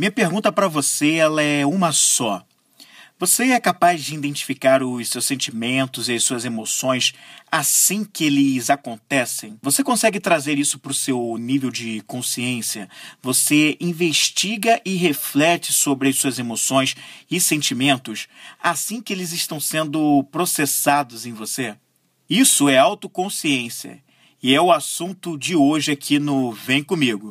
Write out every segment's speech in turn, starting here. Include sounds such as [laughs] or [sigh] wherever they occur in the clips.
Minha pergunta para você ela é uma só. Você é capaz de identificar os seus sentimentos e as suas emoções assim que eles acontecem? Você consegue trazer isso para o seu nível de consciência? Você investiga e reflete sobre as suas emoções e sentimentos assim que eles estão sendo processados em você? Isso é autoconsciência e é o assunto de hoje aqui no Vem Comigo.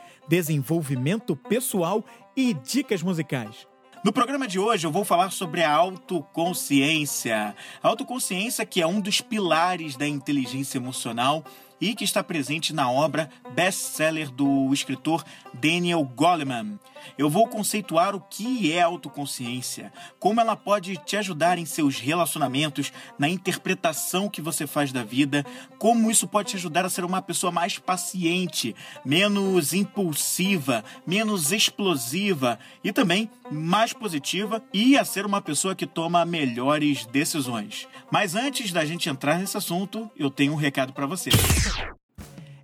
desenvolvimento pessoal e dicas musicais. No programa de hoje eu vou falar sobre a autoconsciência. A autoconsciência que é um dos pilares da inteligência emocional e que está presente na obra best-seller do escritor Daniel Goleman. Eu vou conceituar o que é autoconsciência, como ela pode te ajudar em seus relacionamentos, na interpretação que você faz da vida, como isso pode te ajudar a ser uma pessoa mais paciente, menos impulsiva, menos explosiva e também mais positiva e a ser uma pessoa que toma melhores decisões. Mas antes da gente entrar nesse assunto, eu tenho um recado para você.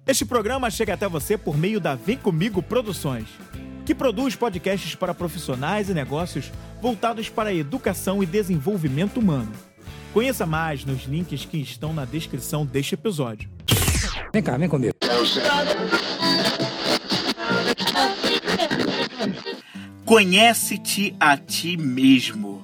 Este programa chega até você por meio da Vem Comigo Produções, que produz podcasts para profissionais e negócios voltados para a educação e desenvolvimento humano. Conheça mais nos links que estão na descrição deste episódio. Vem cá, vem comigo. Conhece-te a ti mesmo.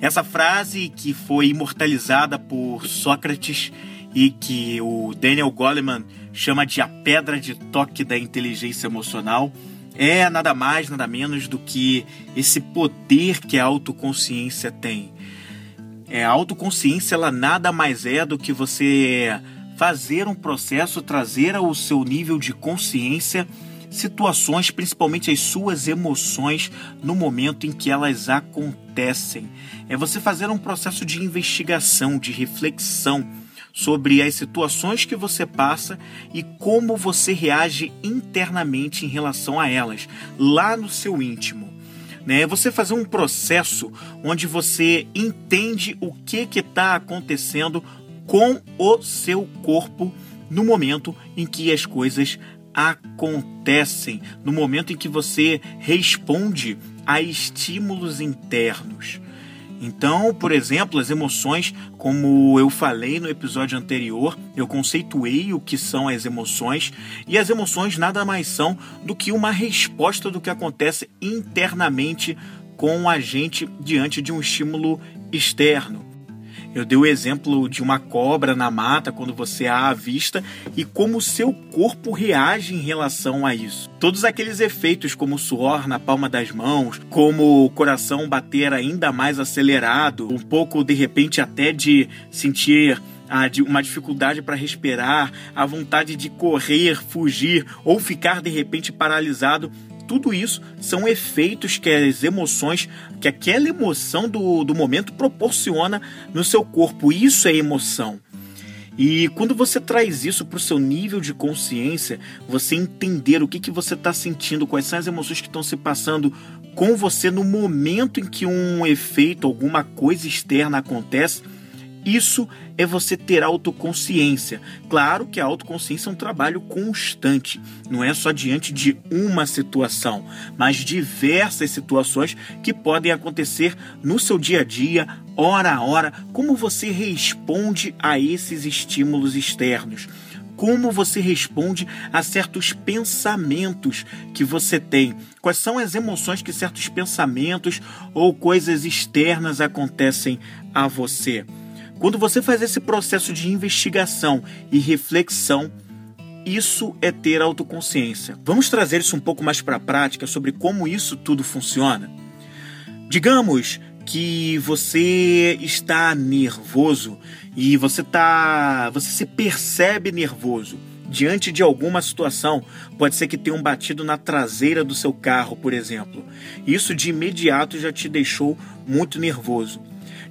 Essa frase que foi imortalizada por Sócrates e que o Daniel Goleman chama de a pedra de toque da inteligência emocional é nada mais, nada menos do que esse poder que a autoconsciência tem. É, a autoconsciência ela nada mais é do que você fazer um processo, trazer ao seu nível de consciência situações, principalmente as suas emoções, no momento em que elas acontecem. É você fazer um processo de investigação, de reflexão sobre as situações que você passa e como você reage internamente em relação a elas, lá no seu íntimo. Né? Você fazer um processo onde você entende o que está acontecendo com o seu corpo no momento em que as coisas acontecem no momento em que você responde a estímulos internos. Então, por exemplo, as emoções, como eu falei no episódio anterior, eu conceituei o que são as emoções, e as emoções nada mais são do que uma resposta do que acontece internamente com a gente diante de um estímulo externo. Eu dei o exemplo de uma cobra na mata quando você a avista e como o seu corpo reage em relação a isso. Todos aqueles efeitos, como o suor na palma das mãos, como o coração bater ainda mais acelerado, um pouco de repente até de sentir uma dificuldade para respirar, a vontade de correr, fugir ou ficar de repente paralisado tudo isso são efeitos que as emoções, que aquela emoção do, do momento proporciona no seu corpo. Isso é emoção. E quando você traz isso para o seu nível de consciência, você entender o que, que você está sentindo, quais são as emoções que estão se passando com você no momento em que um efeito, alguma coisa externa acontece, isso é você ter autoconsciência. Claro que a autoconsciência é um trabalho constante, não é só diante de uma situação, mas diversas situações que podem acontecer no seu dia a dia, hora a hora, como você responde a esses estímulos externos como você responde a certos pensamentos que você tem. Quais são as emoções que certos pensamentos ou coisas externas acontecem a você? Quando você faz esse processo de investigação e reflexão, isso é ter autoconsciência. Vamos trazer isso um pouco mais para a prática sobre como isso tudo funciona? Digamos que você está nervoso e você tá, você se percebe nervoso. diante de alguma situação. Pode ser que tenham batido na traseira do seu carro, por exemplo. Isso de imediato já te deixou muito nervoso.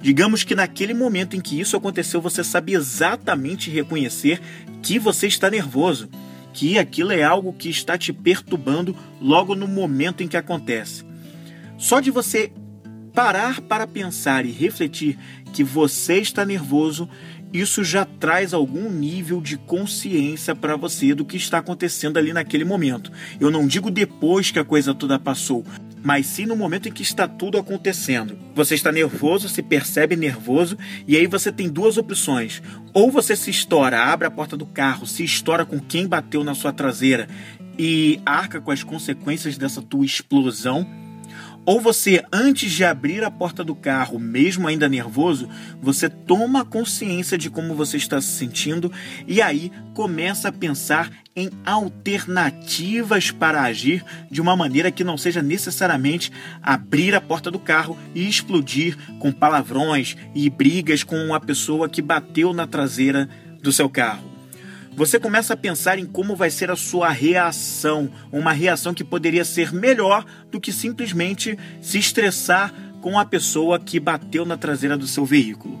Digamos que naquele momento em que isso aconteceu, você sabe exatamente reconhecer que você está nervoso, que aquilo é algo que está te perturbando logo no momento em que acontece. Só de você parar para pensar e refletir que você está nervoso, isso já traz algum nível de consciência para você do que está acontecendo ali naquele momento. Eu não digo depois que a coisa toda passou, mas sim no momento em que está tudo acontecendo. Você está nervoso, se percebe nervoso, e aí você tem duas opções. Ou você se estoura, abre a porta do carro, se estoura com quem bateu na sua traseira e arca com as consequências dessa tua explosão ou você, antes de abrir a porta do carro, mesmo ainda nervoso, você toma consciência de como você está se sentindo e aí começa a pensar em alternativas para agir de uma maneira que não seja necessariamente abrir a porta do carro e explodir com palavrões e brigas com a pessoa que bateu na traseira do seu carro. Você começa a pensar em como vai ser a sua reação, uma reação que poderia ser melhor do que simplesmente se estressar com a pessoa que bateu na traseira do seu veículo.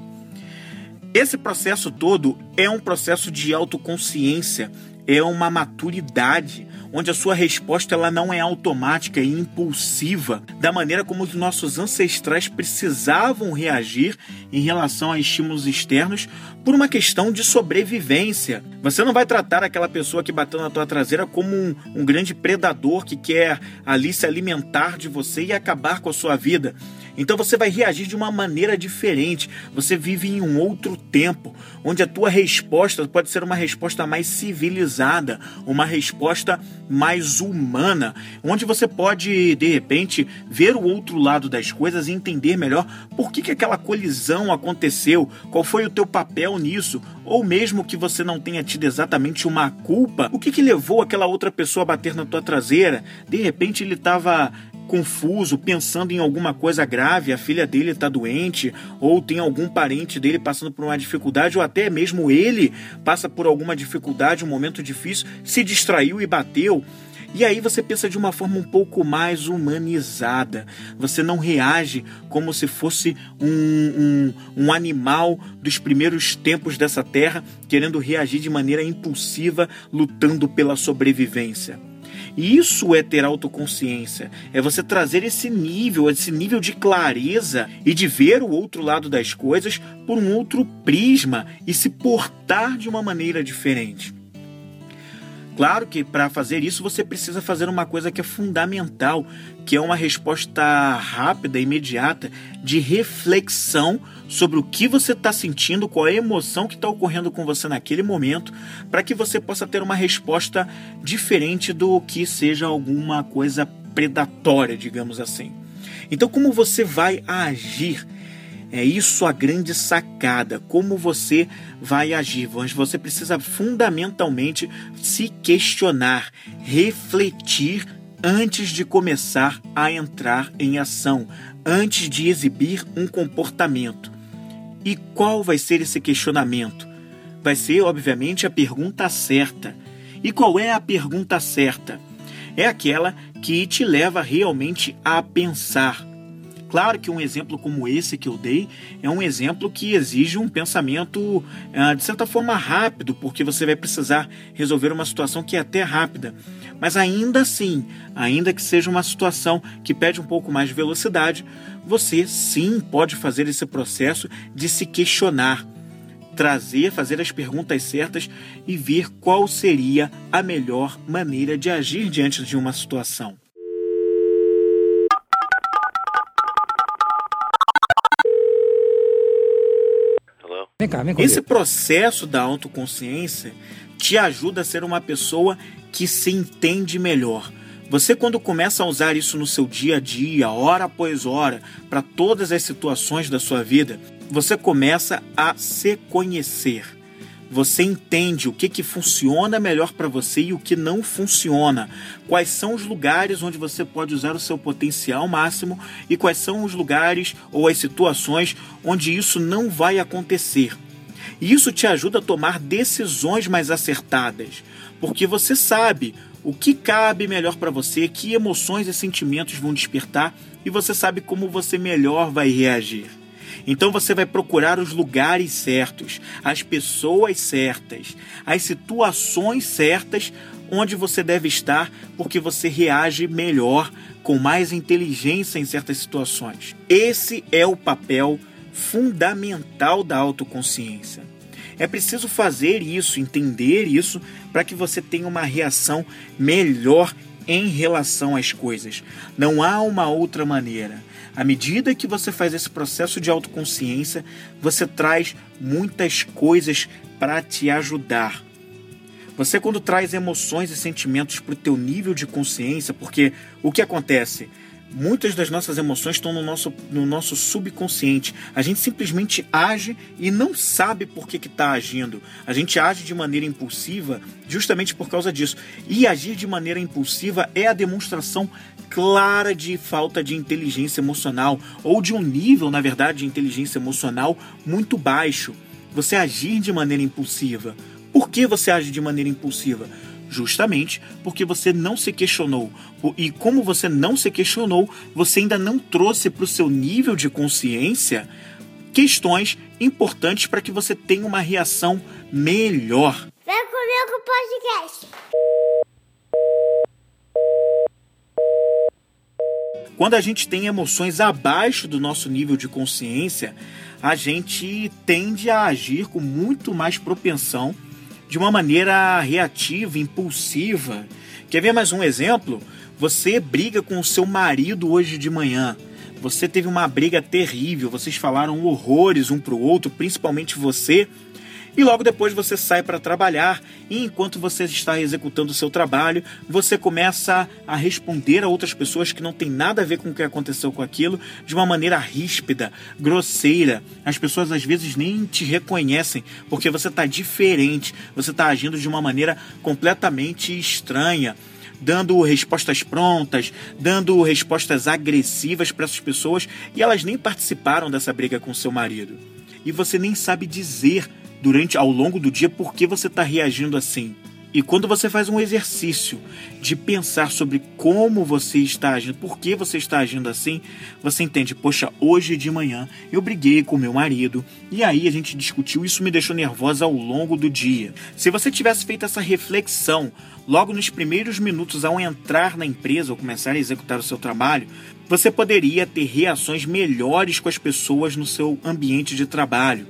Esse processo todo é um processo de autoconsciência, é uma maturidade, onde a sua resposta ela não é automática e impulsiva, da maneira como os nossos ancestrais precisavam reagir em relação a estímulos externos por uma questão de sobrevivência. Você não vai tratar aquela pessoa que bateu na tua traseira como um, um grande predador que quer ali se alimentar de você e acabar com a sua vida. Então você vai reagir de uma maneira diferente. Você vive em um outro tempo, onde a tua resposta pode ser uma resposta mais civilizada, uma resposta mais humana, onde você pode de repente ver o outro lado das coisas e entender melhor por que, que aquela colisão aconteceu, qual foi o teu papel nisso, ou mesmo que você não tenha tido exatamente uma culpa, o que, que levou aquela outra pessoa a bater na tua traseira? De repente ele estava confuso, pensando em alguma coisa grave, a filha dele está doente, ou tem algum parente dele passando por uma dificuldade, ou até mesmo ele passa por alguma dificuldade, um momento difícil, se distraiu e bateu. E aí você pensa de uma forma um pouco mais humanizada. Você não reage como se fosse um, um, um, animal dos primeiros tempos dessa terra, querendo reagir de maneira impulsiva, lutando pela sobrevivência. Isso é ter autoconsciência, é você trazer esse nível, esse nível de clareza e de ver o outro lado das coisas por um outro prisma e se portar de uma maneira diferente. Claro que para fazer isso você precisa fazer uma coisa que é fundamental, que é uma resposta rápida, imediata, de reflexão sobre o que você está sentindo, qual é a emoção que está ocorrendo com você naquele momento, para que você possa ter uma resposta diferente do que seja alguma coisa predatória, digamos assim. Então, como você vai agir é isso a grande sacada, como você vai agir. Você precisa fundamentalmente se questionar, refletir antes de começar a entrar em ação, antes de exibir um comportamento. E qual vai ser esse questionamento? Vai ser, obviamente, a pergunta certa. E qual é a pergunta certa? É aquela que te leva realmente a pensar Claro que um exemplo como esse que eu dei é um exemplo que exige um pensamento ah, de certa forma rápido, porque você vai precisar resolver uma situação que é até rápida. Mas ainda assim, ainda que seja uma situação que pede um pouco mais de velocidade, você sim pode fazer esse processo de se questionar, trazer, fazer as perguntas certas e ver qual seria a melhor maneira de agir diante de uma situação. Vem cá, vem Esse processo da autoconsciência te ajuda a ser uma pessoa que se entende melhor. Você, quando começa a usar isso no seu dia a dia, hora após hora, para todas as situações da sua vida, você começa a se conhecer. Você entende o que, que funciona melhor para você e o que não funciona. Quais são os lugares onde você pode usar o seu potencial máximo e quais são os lugares ou as situações onde isso não vai acontecer. E isso te ajuda a tomar decisões mais acertadas. porque você sabe o que cabe melhor para você, que emoções e sentimentos vão despertar e você sabe como você melhor vai reagir. Então você vai procurar os lugares certos, as pessoas certas, as situações certas onde você deve estar, porque você reage melhor, com mais inteligência em certas situações. Esse é o papel fundamental da autoconsciência. É preciso fazer isso, entender isso, para que você tenha uma reação melhor em relação às coisas. Não há uma outra maneira. À medida que você faz esse processo de autoconsciência, você traz muitas coisas para te ajudar. Você quando traz emoções e sentimentos para o teu nível de consciência, porque o que acontece? Muitas das nossas emoções estão no nosso, no nosso subconsciente. A gente simplesmente age e não sabe por que está agindo. A gente age de maneira impulsiva justamente por causa disso. E agir de maneira impulsiva é a demonstração clara de falta de inteligência emocional ou de um nível, na verdade, de inteligência emocional muito baixo. Você agir de maneira impulsiva. Por que você age de maneira impulsiva? Justamente porque você não se questionou. E como você não se questionou, você ainda não trouxe para o seu nível de consciência questões importantes para que você tenha uma reação melhor. Vem comigo podcast. Quando a gente tem emoções abaixo do nosso nível de consciência, a gente tende a agir com muito mais propensão de uma maneira reativa, impulsiva. Quer ver mais um exemplo? Você briga com o seu marido hoje de manhã. Você teve uma briga terrível, vocês falaram horrores um para o outro, principalmente você e logo depois você sai para trabalhar e enquanto você está executando o seu trabalho, você começa a responder a outras pessoas que não tem nada a ver com o que aconteceu com aquilo de uma maneira ríspida, grosseira. As pessoas às vezes nem te reconhecem porque você está diferente, você está agindo de uma maneira completamente estranha dando respostas prontas, dando respostas agressivas para essas pessoas e elas nem participaram dessa briga com seu marido. E você nem sabe dizer durante ao longo do dia por que você está reagindo assim. E quando você faz um exercício de pensar sobre como você está agindo, por que você está agindo assim, você entende, poxa, hoje de manhã eu briguei com meu marido e aí a gente discutiu, isso me deixou nervosa ao longo do dia. Se você tivesse feito essa reflexão logo nos primeiros minutos ao entrar na empresa ou começar a executar o seu trabalho, você poderia ter reações melhores com as pessoas no seu ambiente de trabalho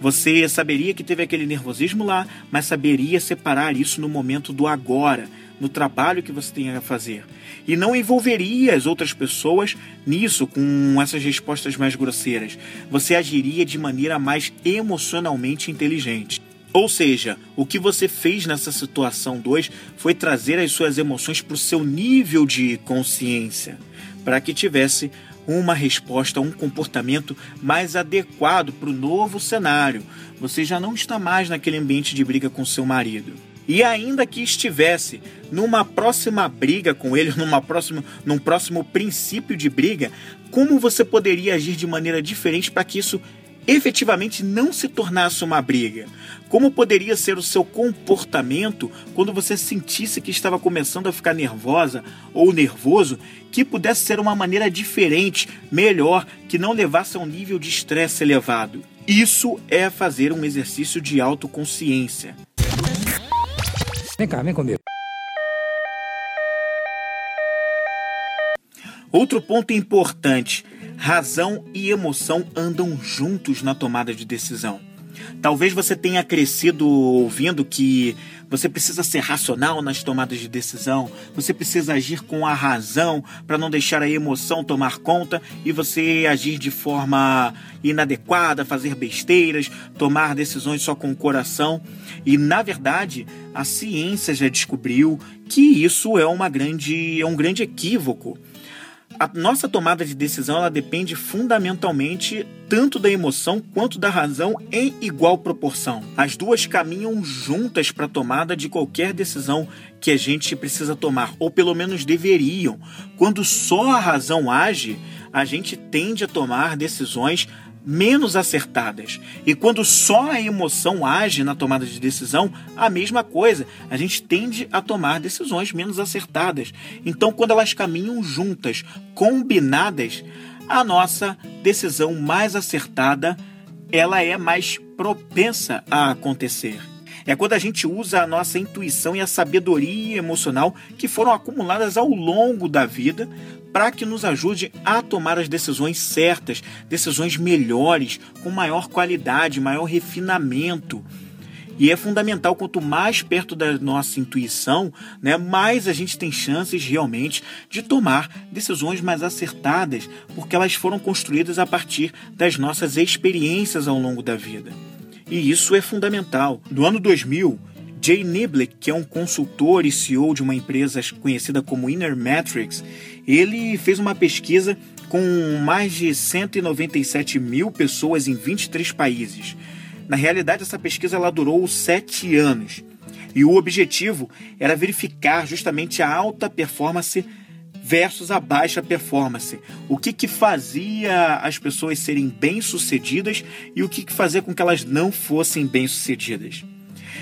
você saberia que teve aquele nervosismo lá, mas saberia separar isso no momento do agora, no trabalho que você tem a fazer. E não envolveria as outras pessoas nisso, com essas respostas mais grosseiras. Você agiria de maneira mais emocionalmente inteligente. Ou seja, o que você fez nessa situação 2 foi trazer as suas emoções para o seu nível de consciência, para que tivesse uma resposta, um comportamento mais adequado para o novo cenário. Você já não está mais naquele ambiente de briga com seu marido. E ainda que estivesse numa próxima briga com ele, [laughs] numa próxima, num próximo princípio de briga, como você poderia agir de maneira diferente para que isso efetivamente não se tornasse uma briga? Como poderia ser o seu comportamento quando você sentisse que estava começando a ficar nervosa ou nervoso, que pudesse ser uma maneira diferente, melhor, que não levasse a um nível de estresse elevado? Isso é fazer um exercício de autoconsciência. Vem cá, vem comigo. Outro ponto importante: razão e emoção andam juntos na tomada de decisão. Talvez você tenha crescido ouvindo que você precisa ser racional nas tomadas de decisão, você precisa agir com a razão para não deixar a emoção tomar conta e você agir de forma inadequada, fazer besteiras, tomar decisões só com o coração. E na verdade, a ciência já descobriu que isso é uma grande é um grande equívoco a nossa tomada de decisão ela depende fundamentalmente tanto da emoção quanto da razão em igual proporção. As duas caminham juntas para a tomada de qualquer decisão que a gente precisa tomar, ou pelo menos deveriam. Quando só a razão age, a gente tende a tomar decisões menos acertadas. E quando só a emoção age na tomada de decisão, a mesma coisa. A gente tende a tomar decisões menos acertadas. Então, quando elas caminham juntas, combinadas, a nossa decisão mais acertada, ela é mais propensa a acontecer. É quando a gente usa a nossa intuição e a sabedoria emocional que foram acumuladas ao longo da vida para que nos ajude a tomar as decisões certas, decisões melhores, com maior qualidade, maior refinamento. E é fundamental, quanto mais perto da nossa intuição, né, mais a gente tem chances realmente de tomar decisões mais acertadas, porque elas foram construídas a partir das nossas experiências ao longo da vida. E isso é fundamental. No ano 2000, Jay Niblick, que é um consultor e CEO de uma empresa conhecida como Inner Metrics, ele fez uma pesquisa com mais de 197 mil pessoas em 23 países. Na realidade, essa pesquisa ela durou sete anos. E o objetivo era verificar justamente a alta performance versus a baixa performance. O que, que fazia as pessoas serem bem-sucedidas e o que, que fazia com que elas não fossem bem-sucedidas.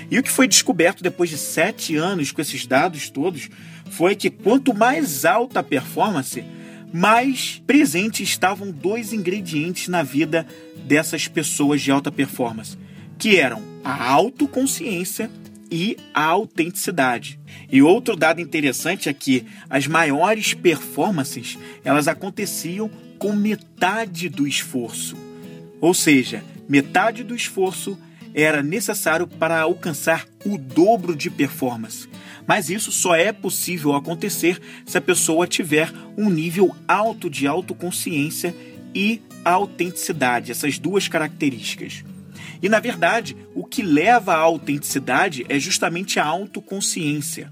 E o que foi descoberto depois de sete anos com esses dados todos foi que quanto mais alta a performance, mais presentes estavam dois ingredientes na vida dessas pessoas de alta performance, que eram a autoconsciência e a autenticidade. E outro dado interessante é que as maiores performances, elas aconteciam com metade do esforço. Ou seja, metade do esforço era necessário para alcançar o dobro de performance. Mas isso só é possível acontecer se a pessoa tiver um nível alto de autoconsciência e autenticidade, essas duas características. E na verdade, o que leva à autenticidade é justamente a autoconsciência.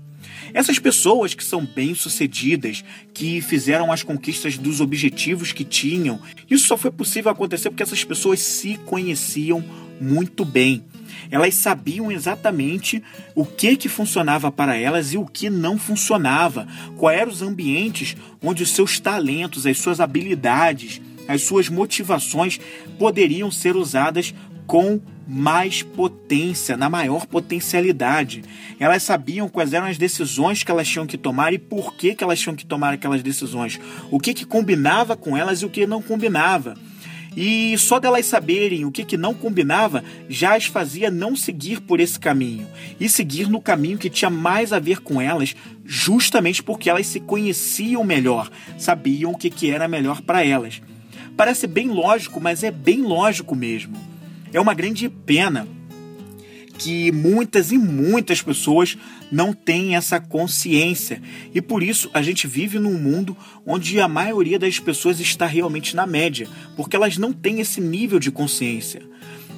Essas pessoas que são bem-sucedidas, que fizeram as conquistas dos objetivos que tinham, isso só foi possível acontecer porque essas pessoas se conheciam muito bem. Elas sabiam exatamente o que que funcionava para elas e o que não funcionava, quais eram os ambientes onde os seus talentos, as suas habilidades, as suas motivações poderiam ser usadas com mais potência, na maior potencialidade. Elas sabiam quais eram as decisões que elas tinham que tomar e por que, que elas tinham que tomar aquelas decisões. O que, que combinava com elas e o que não combinava. E só delas saberem o que, que não combinava já as fazia não seguir por esse caminho e seguir no caminho que tinha mais a ver com elas, justamente porque elas se conheciam melhor, sabiam o que, que era melhor para elas. Parece bem lógico, mas é bem lógico mesmo. É uma grande pena que muitas e muitas pessoas não têm essa consciência. E por isso a gente vive num mundo onde a maioria das pessoas está realmente na média, porque elas não têm esse nível de consciência.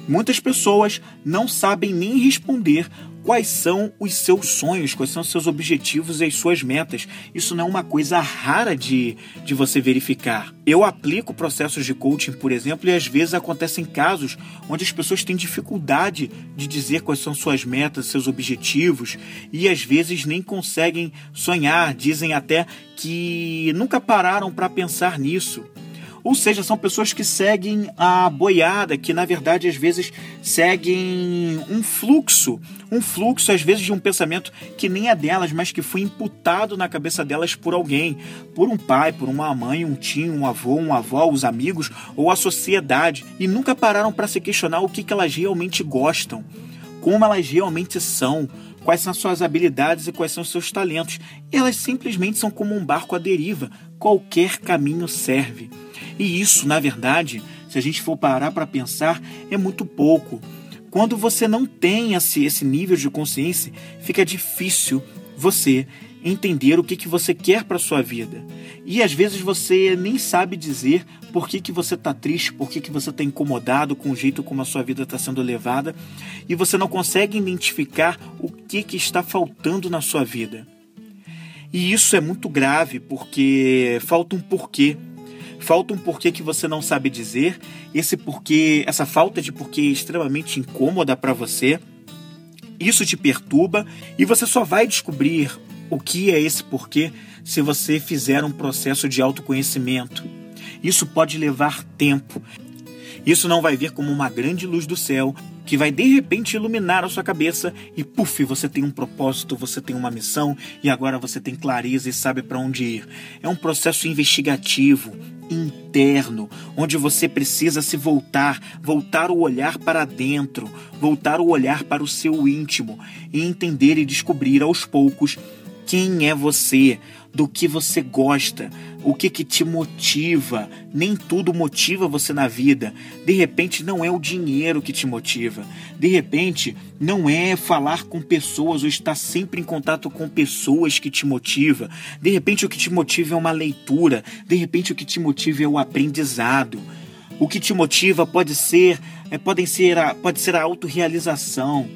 Muitas pessoas não sabem nem responder quais são os seus sonhos, quais são os seus objetivos e as suas metas. Isso não é uma coisa rara de, de você verificar. Eu aplico processos de coaching, por exemplo, e às vezes acontecem casos onde as pessoas têm dificuldade de dizer quais são suas metas, seus objetivos, e às vezes nem conseguem sonhar, dizem até que nunca pararam para pensar nisso. Ou seja, são pessoas que seguem a boiada, que na verdade às vezes seguem um fluxo, um fluxo às vezes de um pensamento que nem é delas, mas que foi imputado na cabeça delas por alguém, por um pai, por uma mãe, um tio, um avô, um avó, os amigos ou a sociedade, e nunca pararam para se questionar o que, que elas realmente gostam, como elas realmente são, quais são as suas habilidades e quais são seus talentos. Elas simplesmente são como um barco à deriva, qualquer caminho serve. E isso, na verdade, se a gente for parar para pensar, é muito pouco. Quando você não tem esse, esse nível de consciência, fica difícil você entender o que, que você quer para sua vida. E às vezes você nem sabe dizer por que, que você está triste, por que, que você está incomodado com o jeito como a sua vida está sendo levada, e você não consegue identificar o que, que está faltando na sua vida. E isso é muito grave porque falta um porquê falta um porquê que você não sabe dizer, esse porquê, essa falta de porquê é extremamente incômoda para você. Isso te perturba e você só vai descobrir o que é esse porquê se você fizer um processo de autoconhecimento. Isso pode levar tempo. Isso não vai vir como uma grande luz do céu que vai de repente iluminar a sua cabeça e puf, você tem um propósito, você tem uma missão e agora você tem clareza e sabe para onde ir. É um processo investigativo, interno, onde você precisa se voltar, voltar o olhar para dentro, voltar o olhar para o seu íntimo e entender e descobrir aos poucos quem é você, do que você gosta, o que, que te motiva. Nem tudo motiva você na vida. De repente, não é o dinheiro que te motiva. De repente, não é falar com pessoas ou estar sempre em contato com pessoas que te motiva. De repente, o que te motiva é uma leitura. De repente, o que te motiva é o aprendizado. O que te motiva pode ser, é, podem ser a, pode ser a autorrealização,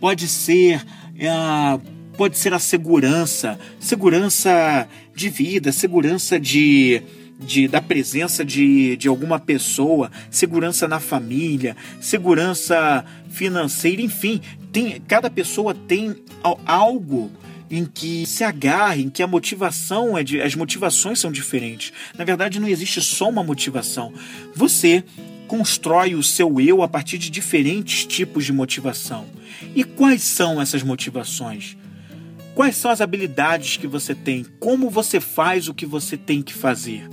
pode ser. É, pode ser a segurança, segurança de vida, segurança de, de, da presença de, de alguma pessoa, segurança na família, segurança financeira, enfim, tem, cada pessoa tem algo em que se agarre, em que a motivação é de, as motivações são diferentes. Na verdade, não existe só uma motivação. Você constrói o seu eu a partir de diferentes tipos de motivação. E quais são essas motivações? Quais são as habilidades que você tem? Como você faz o que você tem que fazer?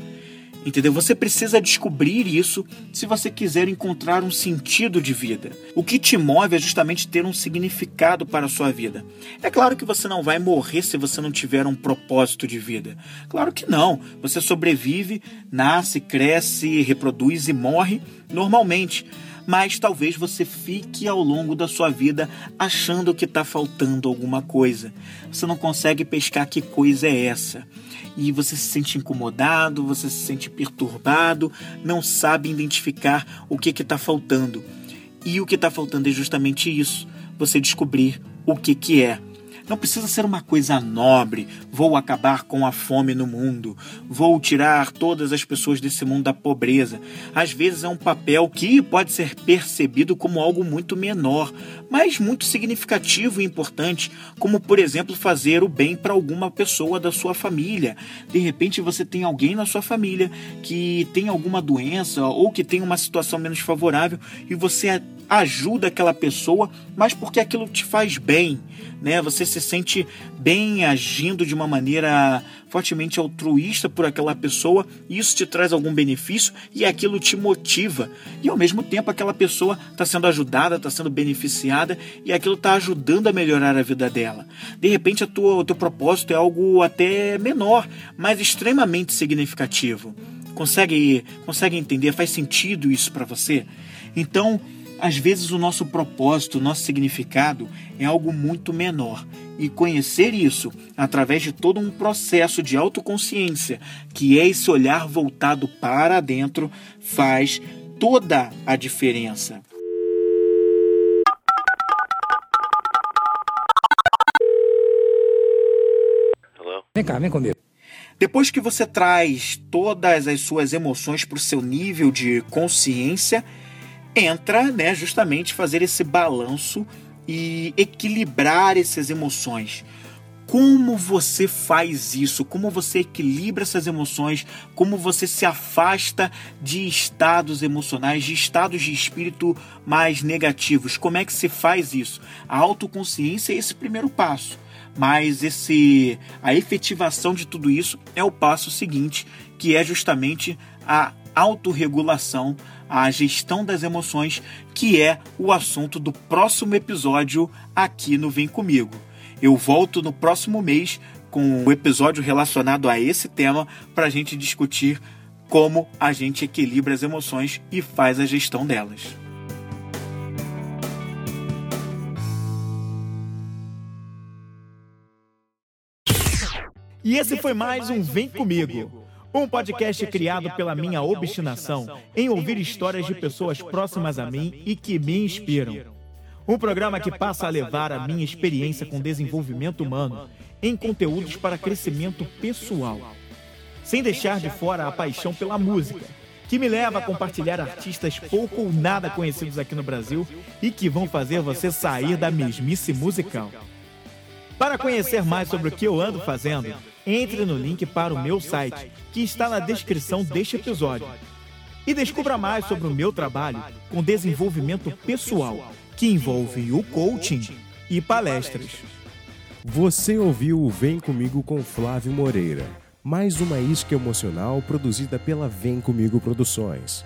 Entendeu? Você precisa descobrir isso se você quiser encontrar um sentido de vida. O que te move é justamente ter um significado para a sua vida. É claro que você não vai morrer se você não tiver um propósito de vida. Claro que não. Você sobrevive, nasce, cresce, reproduz e morre normalmente mas talvez você fique ao longo da sua vida achando que está faltando alguma coisa. Você não consegue pescar que coisa é essa. E você se sente incomodado, você se sente perturbado, não sabe identificar o que está faltando. E o que está faltando é justamente isso: você descobrir o que, que é. Não precisa ser uma coisa nobre. Vou acabar com a fome no mundo. Vou tirar todas as pessoas desse mundo da pobreza. Às vezes é um papel que pode ser percebido como algo muito menor, mas muito significativo e importante, como por exemplo fazer o bem para alguma pessoa da sua família. De repente você tem alguém na sua família que tem alguma doença ou que tem uma situação menos favorável e você ajuda aquela pessoa, mas porque aquilo te faz bem, né? Você se sente bem agindo de uma maneira fortemente altruísta por aquela pessoa, isso te traz algum benefício e aquilo te motiva. E ao mesmo tempo aquela pessoa está sendo ajudada, está sendo beneficiada e aquilo está ajudando a melhorar a vida dela. De repente tua, o teu propósito é algo até menor, mas extremamente significativo. Consegue, consegue entender? Faz sentido isso para você? Então, às vezes o nosso propósito, o nosso significado é algo muito menor. E conhecer isso através de todo um processo de autoconsciência, que é esse olhar voltado para dentro, faz toda a diferença. Vem cá, vem comigo. Depois que você traz todas as suas emoções para o seu nível de consciência, entra, né, justamente fazer esse balanço e equilibrar essas emoções. Como você faz isso? Como você equilibra essas emoções? Como você se afasta de estados emocionais, de estados de espírito mais negativos? Como é que se faz isso? A autoconsciência é esse primeiro passo, mas esse a efetivação de tudo isso é o passo seguinte, que é justamente a autorregulação, a gestão das emoções, que é o assunto do próximo episódio aqui no Vem Comigo. Eu volto no próximo mês com o um episódio relacionado a esse tema para a gente discutir como a gente equilibra as emoções e faz a gestão delas. E esse foi mais um Vem Comigo um podcast criado pela minha obstinação em ouvir histórias de pessoas próximas a mim e que me inspiram. Um programa que passa a levar a minha experiência com desenvolvimento humano em conteúdos para crescimento pessoal. Sem deixar de fora a paixão pela música, que me leva a compartilhar artistas pouco ou nada conhecidos aqui no Brasil e que vão fazer você sair da mesmice musical. Para conhecer mais sobre o que eu ando fazendo, entre no link para o meu site, que está na descrição deste episódio. E descubra mais sobre o meu trabalho com desenvolvimento pessoal, que envolve o coaching e palestras. Você ouviu o Vem Comigo com Flávio Moreira, mais uma isca emocional produzida pela Vem Comigo Produções.